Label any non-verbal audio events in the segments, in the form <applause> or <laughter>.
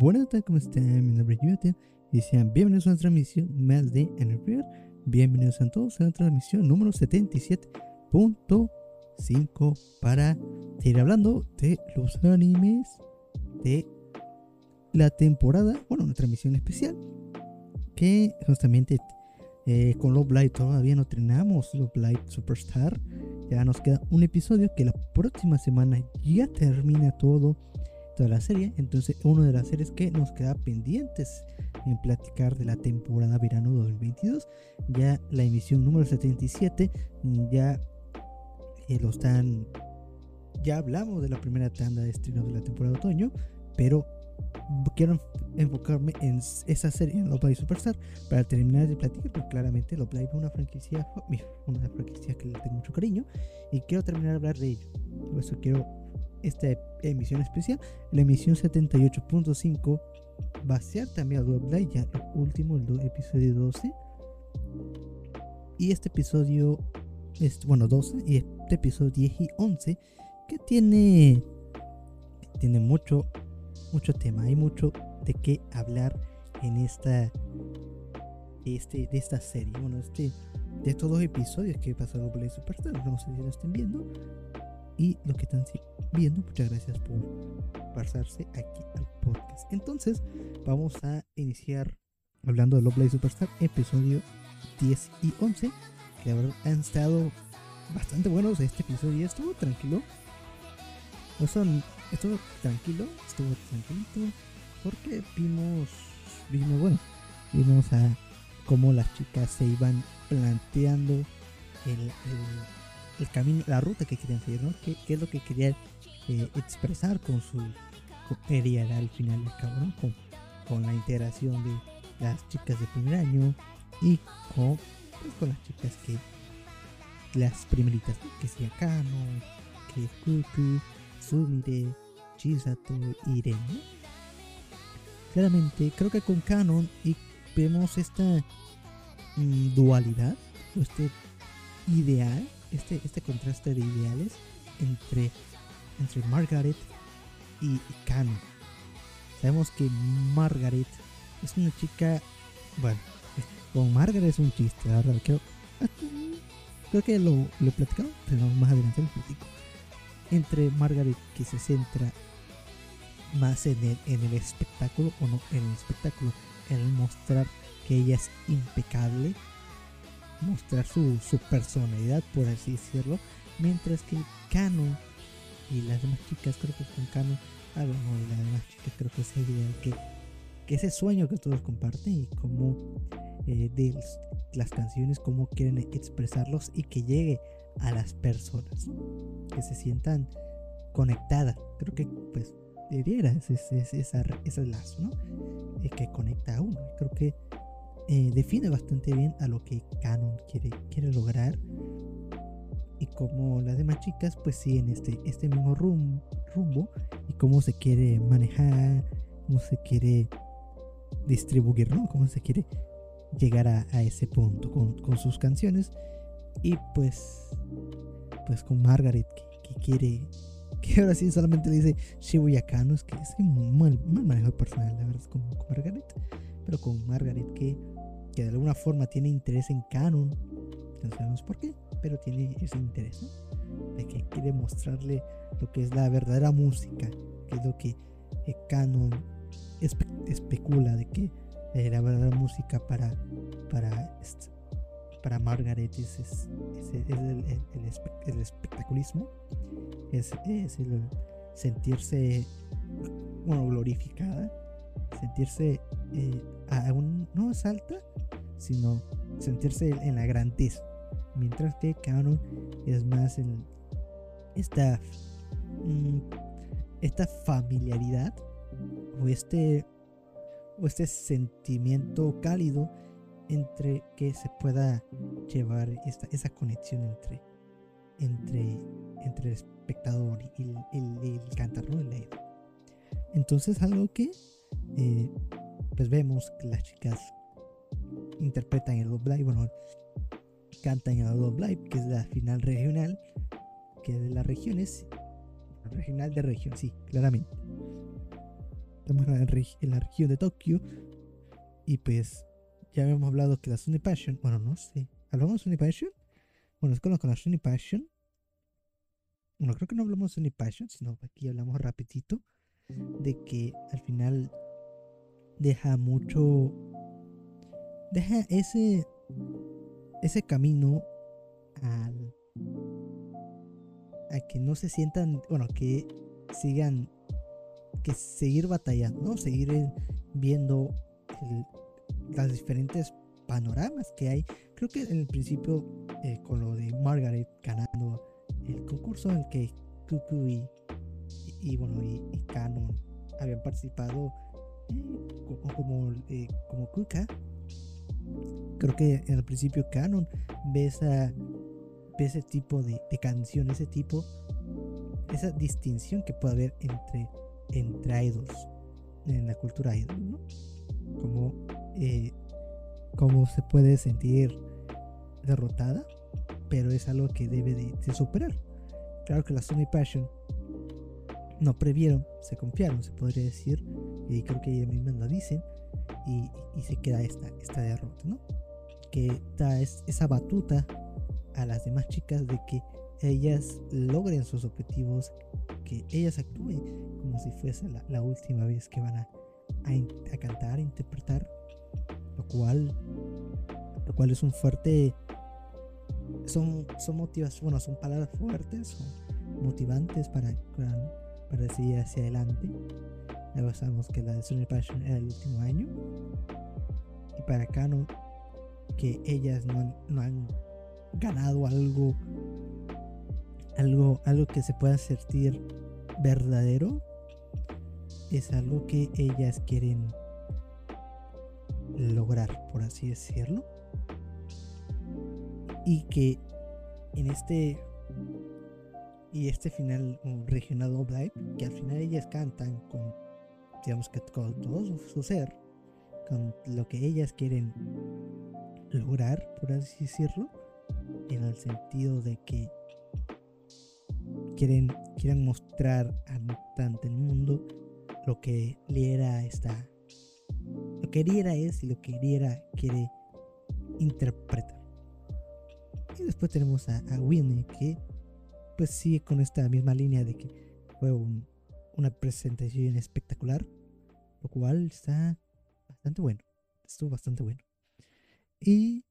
Buenas tardes, ¿cómo están? Mi nombre es Jonathan y sean bienvenidos a una transmisión más de NFL. Bienvenidos a todos a la transmisión número 77.5 para seguir hablando de los animes de la temporada, bueno, una transmisión especial que justamente eh, con Love Light todavía no entrenamos Love Light Superstar. Ya nos queda un episodio que la próxima semana ya termina todo toda la serie. Entonces, una de las series que nos queda pendientes en platicar de la temporada verano 2022. Ya la emisión número 77, ya eh, lo están. Ya hablamos de la primera tanda de estrenos de la temporada de otoño, pero quiero enfocarme en esa serie, en Love Superstar, para terminar de platicar, porque claramente Love Live es una franquicia, una franquicia que le tengo mucho cariño, y quiero terminar de hablar de ello. Por eso quiero esta emisión especial, la emisión 78.5 va a ser también Love ya lo último, el episodio 12. Y este episodio, es, bueno, 12, y este episodio 10 y 11, que tiene, tiene mucho, mucho tema, hay mucho de qué hablar en esta, este, de esta serie, bueno, este, de estos dos episodios que pasado Play Superstar, no sé si lo estén viendo, y lo que están viendo, muchas gracias por pasarse aquí al podcast. Entonces, vamos a iniciar hablando de Love Live Superstar, episodio 10 y 11, que han estado bastante buenos. Este episodio estuvo tranquilo. estuvo tranquilo, estuvo tranquilito, porque vimos, vimos, bueno, vimos a cómo las chicas se iban planteando el camino, la ruta que querían seguir, ¿no? ¿Qué, es lo que querían eh, expresar con su quería al final del cabo. Con, la integración de las chicas de primer año y con, pues, las chicas que las primeritas, que sea Kano, que Kuku, Sumire, Chisato Irene. Claramente, creo que con Canon y vemos esta mm, dualidad, este ideal este, este contraste de ideales entre, entre Margaret y, y Sabemos que Margaret es una chica, bueno, con Margaret es un chiste, la verdad. Creo, creo que lo, lo he platicado, pero más adelante lo platico. Entre Margaret que se centra más en el, en el espectáculo, o no en el espectáculo, en mostrar que ella es impecable mostrar su, su personalidad, por así decirlo, mientras que Canon y las demás chicas, creo que con Canon, ah, bueno, y las demás chicas creo que es ideal que, que ese sueño que todos comparten y cómo eh, de las canciones, cómo quieren expresarlos y que llegue a las personas, que se sientan conectadas. Creo que pues debiera ese, ese, ese, ese lazo, ¿no? Eh, que conecta a uno. Creo que eh, define bastante bien a lo que Canon quiere, quiere lograr y como las demás chicas pues siguen este, este mismo rumbo y cómo se quiere manejar, cómo se quiere distribuir, ¿no? Cómo se quiere llegar a, ese punto con, sus canciones y pues pues con Margaret que, quiere <laughs> que ahora sí solamente le dice Shibuya Kano es que es un mal, mal manejo personal la verdad con, con Margaret pero con Margaret que de alguna forma tiene interés en Canon, no sabemos por qué, pero tiene ese interés. De que quiere mostrarle lo que es la verdadera música, que es lo que eh, Canon especula de que eh, la verdadera música para, para, para Margaret es, el, espectaculismo, es, es el sentirse bueno, glorificada, sentirse eh, aún no es alta, sino sentirse en la grandeza. Mientras que Canon es más en esta, mm, esta familiaridad o este, o este sentimiento cálido entre que se pueda llevar esa conexión entre, entre, entre el espectador y el, el, el Entonces algo que eh, pues vemos que las chicas interpretan el Love Live, bueno, cantan el Love Live, que es la final regional, que es de las regiones, regional de región, sí, claramente. estamos en la, región de Tokio. Y pues ya habíamos hablado que la Sony Passion, bueno, no sé, ¿hablamos de Sony Passion? Bueno, es con la Sony Passion. Bueno, creo que no hablamos de Sony Passion, sino aquí hablamos rapidito de que al final deja mucho deja ese ese camino al a que no se sientan bueno que sigan que seguir batallando seguir viendo las diferentes panoramas que hay. Creo que en el principio eh, con lo de Margaret ganando el concurso en el que Cuckoo y, y, bueno y, Canon habían participado eh, como eh, como Kuka creo que el principio Canon ve, esa, ese tipo de, canción, ese tipo, esa distinción que puede haber entre, entre idols en la cultura idol, ¿no? Como, eh, como se puede sentir derrotada, pero es algo que debe de, superar. Claro que la Sony Passion no previeron, se confiaron, se podría decir, y creo que ellas mismas lo dicen, y, y se queda esta, esta derrota, ¿no? Que da esa batuta a las demás chicas de que ellas logren sus objetivos, que ellas actúen como si fuese la, última vez que van a, a, cantar, a interpretar, lo cual, lo cual es un fuerte, son, son motivas, bueno, son palabras fuertes, son motivantes para, para, seguir hacia adelante. Luego sabemos que la de Sony Passion era el último año. Y para Canon que ellas no, han ganado algo, algo, algo que se pueda sentir verdadero, es algo que ellas quieren lograr, por así decirlo. Y que en este y este final regional live, que al final ellas cantan con digamos que con todo su ser, con lo que ellas quieren lograr, por así decirlo, en el sentido de que quieren, quieren mostrar ante el mundo lo que Liera está, lo que Liera es y lo que Liera quiere interpretar. Y después tenemos a, a Winnie que pues sigue con esta misma línea de que fue una presentación espectacular, lo cual está bastante bueno, estuvo bastante bueno. Y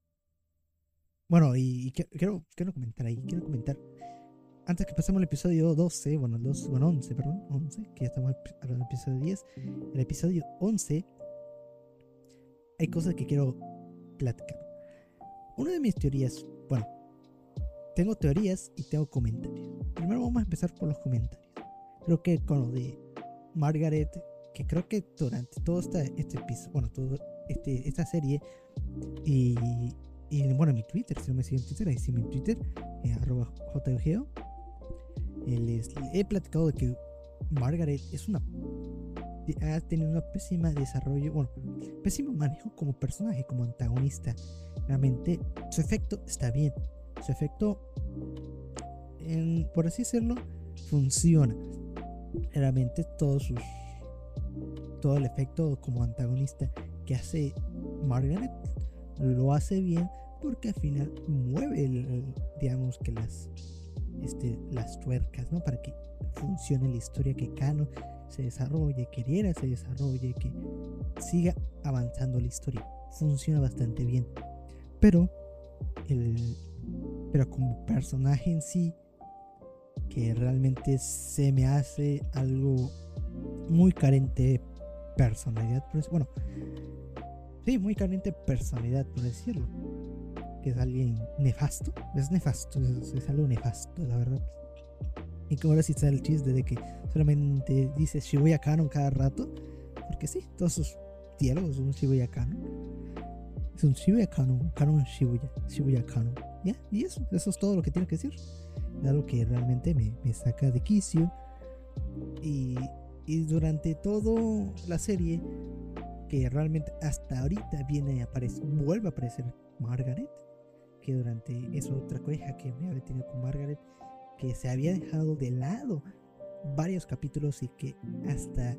bueno, y, quiero, quiero comentar ahí, quiero comentar. Antes que pasemos al episodio 12, bueno, el 12, bueno, 11, perdón, 11, que ya estamos hablando del episodio 10. El episodio 11 hay cosas que quiero platicar. Una de mis teorías, bueno, tengo teorías y tengo comentarios. Primero vamos a empezar por los comentarios. Creo que con lo de Margaret, que creo que durante todo este, este episodio, bueno, todo este, esta serie y, y, bueno, mi Twitter, si no me siguen en Twitter, ahí sí mi Twitter, eh, arroba. Eh, les, he platicado de que Margaret es una ha tenido un pésima desarrollo, bueno, pésimo manejo como personaje, como antagonista. Realmente su efecto está bien. Su efecto, por así decirlo, funciona. Realmente todos sus todo el efecto como antagonista que hace Margaret lo hace bien porque al final mueve, digamos que las, este, las tuercas, ¿no? Para que funcione la historia, que Kano se desarrolle, que se desarrolle, que siga avanzando la historia. Funciona bastante bien. Pero, el, pero como personaje en sí, que realmente se me hace algo muy carente de personalidad. Bueno, Sí, muy caliente personalidad, por decirlo. Que es alguien nefasto. Es nefasto, es, algo nefasto, la verdad. Y que ahora sí está el chiste de que solamente dice Shibuya Canon cada rato. Porque sí, todos sus diálogos son Shibuya Canon. Es un Shibuya Canon, Canon Shibuya, Shibuya Canon. ¿Ya? Y eso, eso es todo lo que tiene que decir. Es algo que realmente me, me saca de quicio. Y, y durante toda la serie que realmente hasta ahorita viene a aparecer, vuelve a aparecer Margaret, que durante esa otra queja que me había tenido con Margaret, que se había dejado de lado varios capítulos y que hasta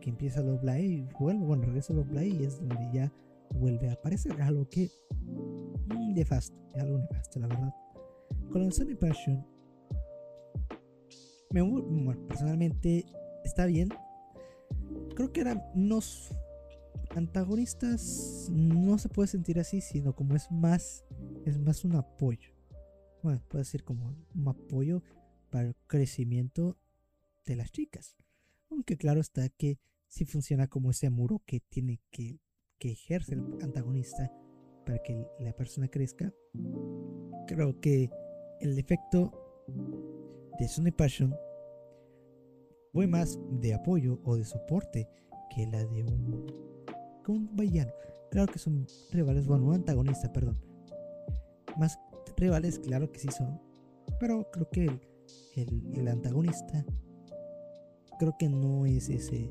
que empieza Love Live vuelve, bueno, regresa Love Live y es donde ya vuelve a aparecer. Algo que mm, nefasto, algo nefasto, la verdad. Con el Sunny Passion, me, bueno, personalmente está bien. Creo que eran unos antagonistas, no se puede sentir así, sino como es más, es más un apoyo. Bueno, puede ser como un apoyo para el crecimiento de las chicas. Aunque claro está que si funciona como ese muro que tiene que, que ejerce el antagonista para que la persona crezca. Creo que el efecto de Sunny Passion fue más de apoyo o de soporte que la de un, un villano. Claro que son rivales, bueno, un antagonista, perdón. Más rivales, claro que sí son. Pero creo que el, el antagonista creo que no es ese,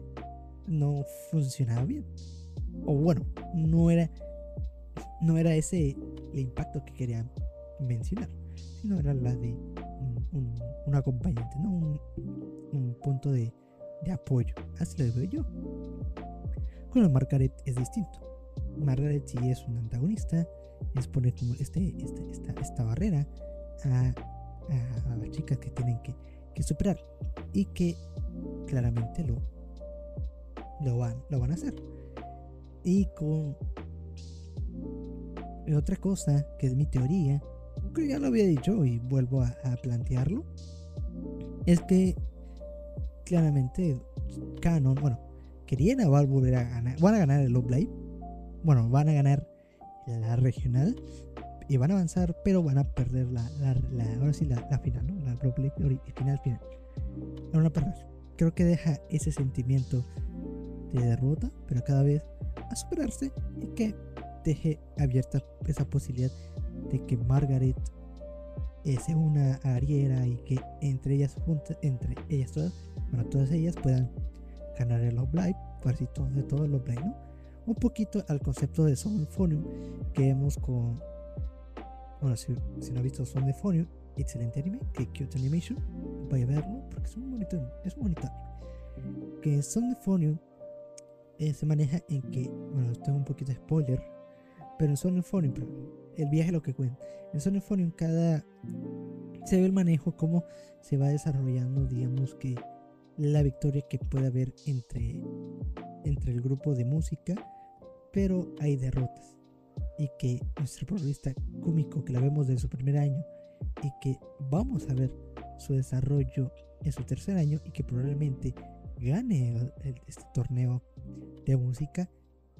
no funcionaba bien. O bueno, no era, no era ese el impacto que quería mencionar, sino era la de un, acompañante, ¿no? Un, punto de, de, apoyo. Así lo veo yo. La Margaret es distinto. Margaret sí es un antagonista, es poner como este, este, esta, esta barrera a, a, las chicas que tienen que, que superar y que claramente lo, lo, van, lo van a hacer. Y con otra cosa que es mi teoría, que ya lo había dicho y vuelvo a, plantearlo, es que claramente Canon, bueno, querían volver a ganar, van a ganar el Live, bueno, van a ganar la regional y van a avanzar, pero van a perder la, ahora sí la, final, ¿no? La final, final. A perder creo que deja ese sentimiento de derrota, pero cada vez a superarse y que deje abierta esa posibilidad de que Margaret sea una ariera y que entre ellas entre ellas todas, bueno, todas ellas puedan ganar el Live, todo, de todo el Love Live, ¿no? Un poquito al concepto de Phonium que vemos con, bueno, si, no ha visto Phonium excelente anime, que Cute Animation, vaya a verlo porque es un bonito, es un bonito Que en Son eh, se maneja en que, bueno, tengo un poquito de spoiler, pero en Son el viaje lo que cuenta. En Son cada se ve el manejo, cómo se va desarrollando, digamos que la victoria que puede haber entre, entre el grupo de música, pero hay derrotas. Y que nuestro protagonista cómico, que la vemos desde su primer año, y que vamos a ver su desarrollo en su tercer año y que probablemente gane este torneo de música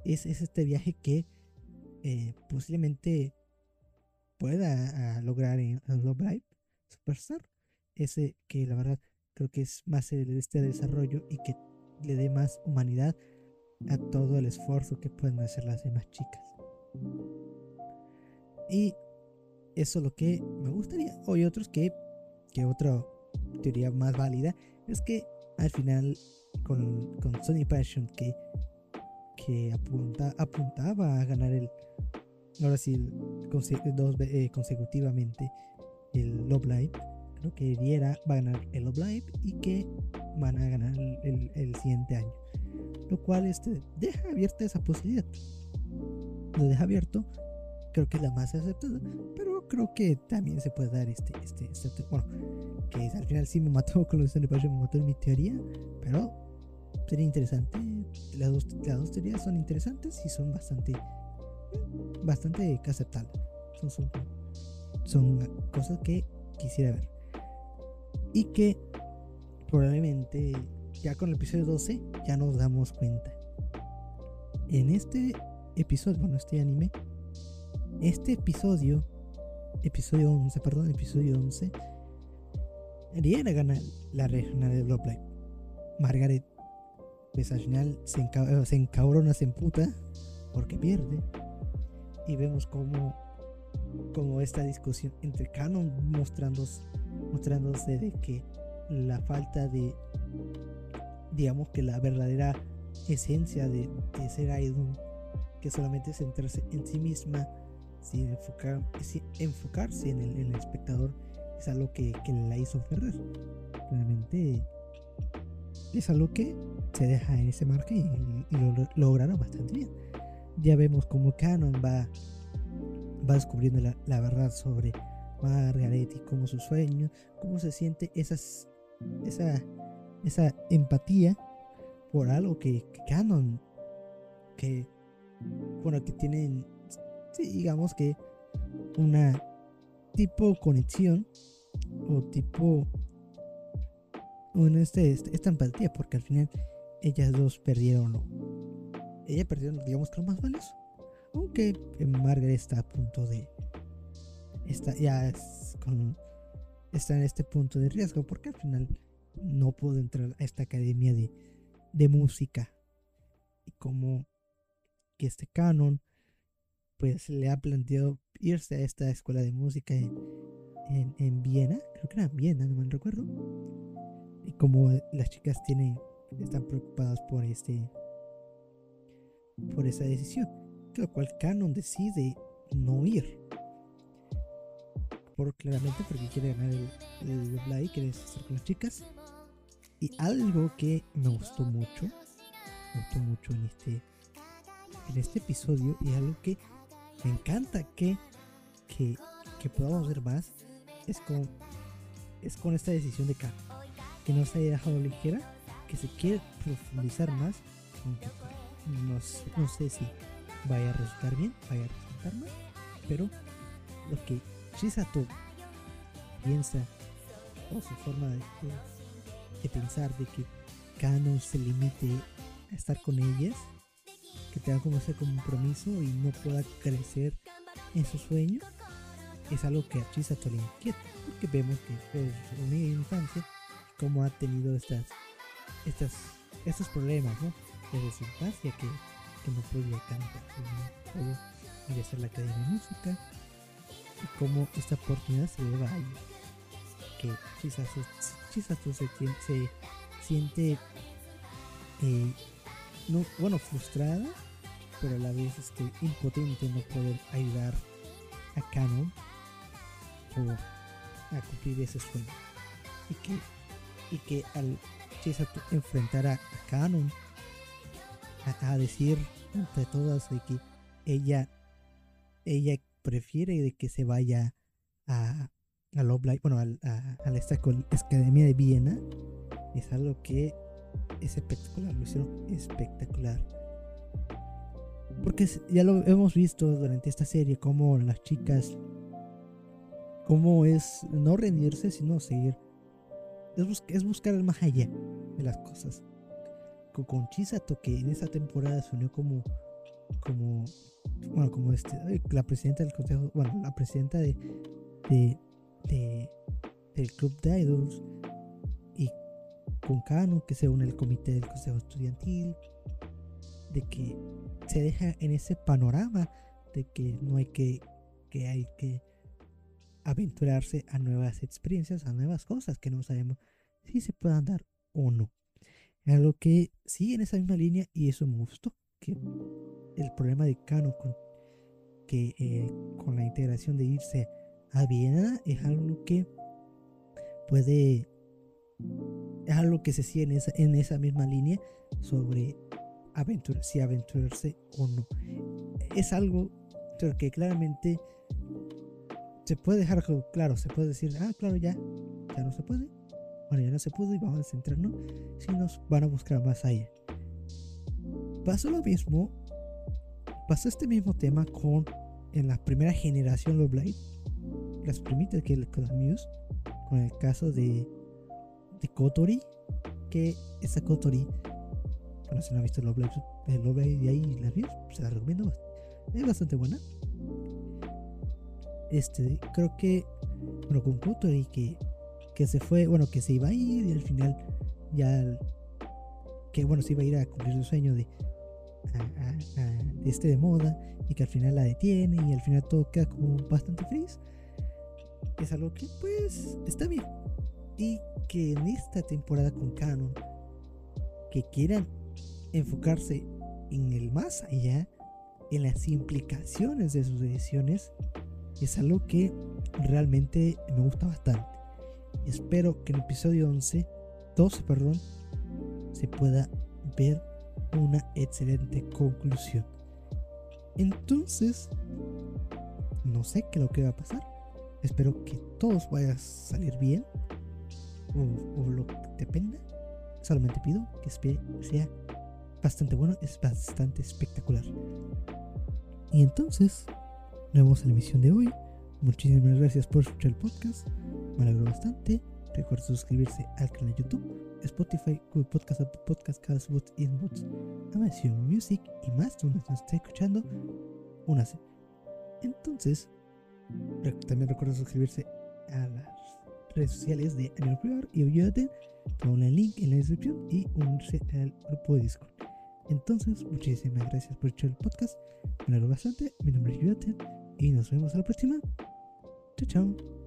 es, este viaje que eh, posiblemente pueda ah, lograr en, Love Live Superstar ese que la verdad creo que es más el, este desarrollo y que le dé más humanidad a todo el esfuerzo que pueden hacer las demás chicas y eso es lo que me gustaría. O hay otros que, que otra teoría más válida es que al final con, con Sony Passion que, que apunta, apuntaba a ganar el, ahora sí, dos eh, consecutivamente el Love Live. Creo que Diera va a ganar el Love Live y que van a ganar el, siguiente año. Lo cual este, deja abierta esa posibilidad. Lo deja abierto. Creo que es la más aceptada. Pero creo que también se puede dar este, este, este bueno, que al final sí me mató <laughs> con los de me mató en mi teoría, pero sería interesante. Las dos, las dos teorías son interesantes y son bastante, bastante aceptables. Son, son, son cosas que quisiera ver. Y que probablemente ya con el episodio 12 ya nos damos cuenta. En este episodio, bueno, este anime, este episodio episodio 11, perdón, episodio 11, Rihanna gana la regional de Love Live. Margaret, pues al final se, enca se encabrona, se emputa porque pierde. Y vemos como, como esta discusión entre Canon mostrándose, mostrándose de que la falta de, digamos que la verdadera esencia de, ser idol, que solamente centrarse en sí misma sin, enfocar, enfocarse en el, espectador es algo que, que, la hizo perder. Realmente es algo que se deja en ese margen y, lo lograron bastante bien. Ya vemos como Canon va, va descubriendo la, verdad sobre Margaret y cómo su sueño, cómo se siente esas, esa, esa empatía por algo que, Canon, que, bueno, que tienen, digamos que una tipo conexión o tipo en este, este, esta empatía porque al final ellas dos perdieron ella perdió digamos que lo más valioso. Aunque Margaret está a punto de está ya con, está en este punto de riesgo porque al final no pudo entrar a esta academia de, de música y como que este canon pues le ha planteado irse a esta escuela de música en, en, Viena, creo que era en Viena, no me recuerdo. Y como las chicas tienen, están preocupadas por este, por esa decisión, lo cual Canon decide no ir. Claramente porque quiere ganar el, el Blay, quiere estar con las chicas. Y algo que me gustó mucho, me gustó mucho en este, en este episodio, y algo que me encanta que, que, que podamos ver más es con, es con esta decisión de que no se haya dejado ligera, que se quiere profundizar más, aunque no, sé si vaya a resultar bien, vaya a resultar mal, pero lo que Shisato piensa. O su forma de, de, pensar de que Kano se limite a estar con ellas. Que tenga como ese compromiso y no pueda crecer en su sueño, es algo que a Chisato le inquieta, porque vemos que desde su infancia, como ha tenido estas, estas, estos problemas, ¿no? Desde su infancia, que, que no podía cantar, no podía hacer la academia de música, y cómo esta oportunidad se lleva a ella. Que Chisato, Chisato se, se siente eh, no, bueno, frustrada, pero a la vez este, impotente no poder ayudar a Canon a cumplir ese sueño. Y que, y que al Chisato enfrentar a, Canon, a, decir entre todas de que ella, ella prefiere de que se vaya a, a bueno, a, a, a la Academia de Viena, es algo que es espectacular, lo hicieron espectacular. Porque ya lo hemos visto durante esta serie, como las chicas, cómo es no rendirse, sino seguir. Es, buscar el más allá de las cosas. Con, Chisato, que en esa temporada se unió como, como, bueno, como este, la presidenta del consejo, bueno, la presidenta de, de, de del club de idols, con Cano, que se une el comité del consejo estudiantil, de que se deja en ese panorama de que no hay que, que hay que aventurarse a nuevas experiencias, a nuevas cosas que no sabemos si se puedan dar o no. Es algo que sigue en esa misma línea y eso me gustó. Que el problema de Cano con, que, eh, con la integración de irse a Viena es algo que puede es algo que se sigue en esa, en esa misma línea sobre aventura, si aventurarse o no. Es algo que claramente se puede dejar claro, se puede decir, ah, claro, ya, ya no se puede. Bueno, ya no se pudo y vamos a centrarnos si nos van a buscar más allá. Pasó lo mismo, pasó este mismo tema con en la primera generación de Blade, las primitas que con las Muse, con el caso de de Kotori, que esa Kotori, bueno, si no ha visto el Blade de ahí la vi, se la recomiendo, es bastante buena. Este, creo que, bueno, con Kotori que, que se fue, bueno, que se iba a ir y al final ya, que bueno, se iba a ir a cumplir su sueño de, de este de moda y que al final la detiene y al final todo queda como bastante feliz. Es algo que pues está bien y que en esta temporada con Canon, que quieran enfocarse en el más allá, en las implicaciones de sus decisiones, es algo que realmente me gusta bastante. Espero que en el episodio 11, 12, perdón, se pueda ver una excelente conclusión. Entonces, no sé qué es lo que va a pasar. Espero que todos vaya a salir bien. O, lo que dependa. Solamente pido que sea bastante bueno, es bastante espectacular. Y entonces, nos vemos en la emisión de hoy. Muchísimas gracias por escuchar el podcast. Me alegro bastante. Recuerda suscribirse al canal de YouTube, Spotify, Google Podcast, Apple Podcast, Castbox, Inbox, Amazon Music y más donde nos esté escuchando. Únase. Entonces, también recuerda suscribirse a las redes sociales de Animal Prior y ayúdate. Ponle el link en la descripción y unirse al grupo de Discord. Entonces, muchísimas gracias por escuchar el podcast. Me alegro bastante. Mi nombre es Yudaten y nos vemos a la próxima. Chao, chao.